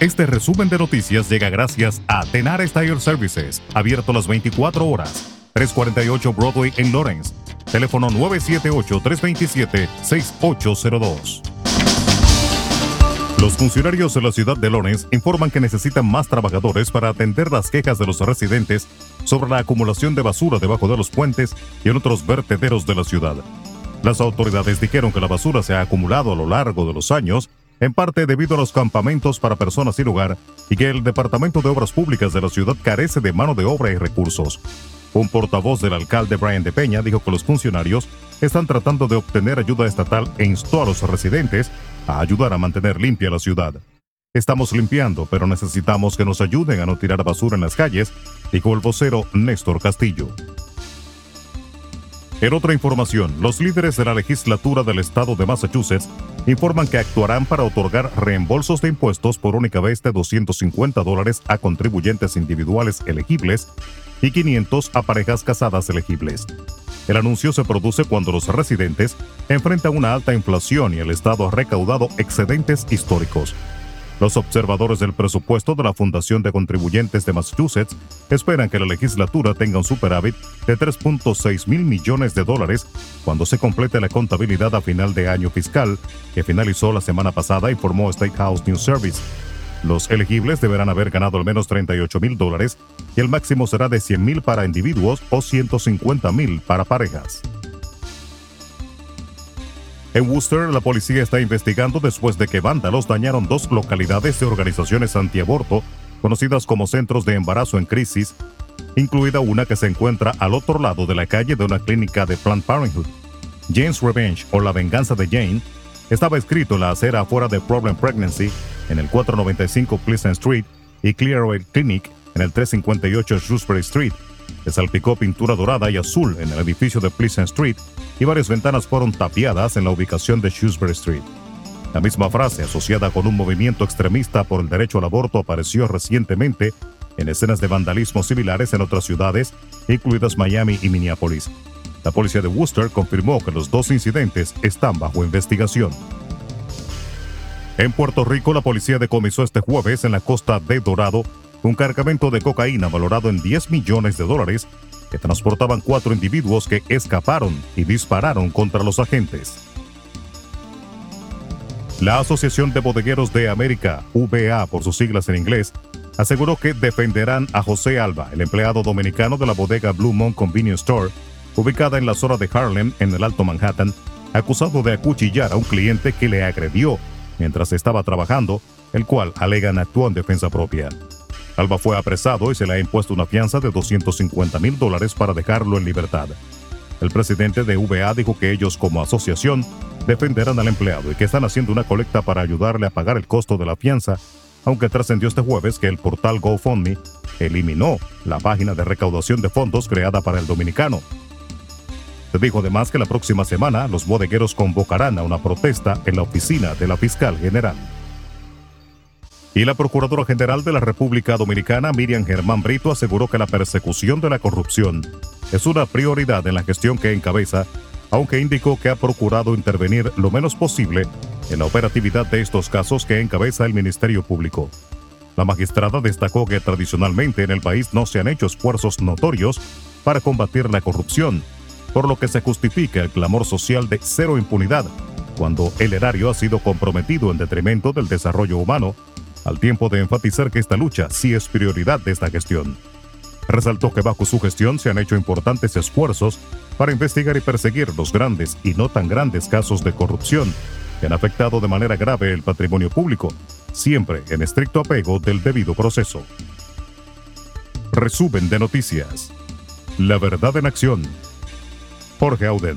Este resumen de noticias llega gracias a Tenar Tire Services, abierto las 24 horas. 348 Broadway en Lawrence. Teléfono 978-327-6802. Los funcionarios de la ciudad de Lawrence informan que necesitan más trabajadores para atender las quejas de los residentes sobre la acumulación de basura debajo de los puentes y en otros vertederos de la ciudad. Las autoridades dijeron que la basura se ha acumulado a lo largo de los años, en parte debido a los campamentos para personas sin hogar, y que el Departamento de Obras Públicas de la ciudad carece de mano de obra y recursos. Un portavoz del alcalde Brian de Peña dijo que los funcionarios están tratando de obtener ayuda estatal e instó a los residentes a ayudar a mantener limpia la ciudad. Estamos limpiando, pero necesitamos que nos ayuden a no tirar basura en las calles, dijo el vocero Néstor Castillo. En otra información, los líderes de la legislatura del estado de Massachusetts informan que actuarán para otorgar reembolsos de impuestos por única vez de 250 dólares a contribuyentes individuales elegibles y 500 a parejas casadas elegibles. El anuncio se produce cuando los residentes enfrentan una alta inflación y el Estado ha recaudado excedentes históricos, los observadores del presupuesto de la Fundación de Contribuyentes de Massachusetts esperan que la legislatura tenga un superávit de 3.6 mil millones de dólares cuando se complete la contabilidad a final de año fiscal, que finalizó la semana pasada, informó State House News Service. Los elegibles deberán haber ganado al menos 38 mil dólares y el máximo será de 100 mil para individuos o 150 mil para parejas. En Worcester, la policía está investigando después de que vándalos dañaron dos localidades de organizaciones antiaborto conocidas como centros de embarazo en crisis, incluida una que se encuentra al otro lado de la calle de una clínica de Planned Parenthood. Jane's Revenge o La Venganza de Jane estaba escrito en la acera afuera de Problem Pregnancy en el 495 Pleasant Street y Clearway Clinic en el 358 Shrewsbury Street. Se salpicó pintura dorada y azul en el edificio de Pleasant Street y varias ventanas fueron tapiadas en la ubicación de Shrewsbury Street. La misma frase, asociada con un movimiento extremista por el derecho al aborto, apareció recientemente en escenas de vandalismo similares en otras ciudades, incluidas Miami y Minneapolis. La policía de Worcester confirmó que los dos incidentes están bajo investigación. En Puerto Rico, la policía decomisó este jueves en la costa de Dorado un cargamento de cocaína valorado en 10 millones de dólares que transportaban cuatro individuos que escaparon y dispararon contra los agentes. La Asociación de Bodegueros de América, VA por sus siglas en inglés, aseguró que defenderán a José Alba, el empleado dominicano de la bodega Blue Moon Convenience Store, ubicada en la zona de Harlem, en el Alto Manhattan, acusado de acuchillar a un cliente que le agredió mientras estaba trabajando, el cual alegan actuó en defensa propia. Alba fue apresado y se le ha impuesto una fianza de 250 mil dólares para dejarlo en libertad. El presidente de VA dijo que ellos como asociación defenderán al empleado y que están haciendo una colecta para ayudarle a pagar el costo de la fianza, aunque trascendió este jueves que el portal GoFundMe eliminó la página de recaudación de fondos creada para el dominicano. Dijo además que la próxima semana los bodegueros convocarán a una protesta en la oficina de la fiscal general. Y la Procuradora General de la República Dominicana, Miriam Germán Brito, aseguró que la persecución de la corrupción es una prioridad en la gestión que encabeza, aunque indicó que ha procurado intervenir lo menos posible en la operatividad de estos casos que encabeza el Ministerio Público. La magistrada destacó que tradicionalmente en el país no se han hecho esfuerzos notorios para combatir la corrupción, por lo que se justifica el clamor social de cero impunidad, cuando el erario ha sido comprometido en detrimento del desarrollo humano al tiempo de enfatizar que esta lucha sí es prioridad de esta gestión. Resaltó que bajo su gestión se han hecho importantes esfuerzos para investigar y perseguir los grandes y no tan grandes casos de corrupción que han afectado de manera grave el patrimonio público, siempre en estricto apego del debido proceso. Resumen de noticias. La verdad en acción. Jorge Auden.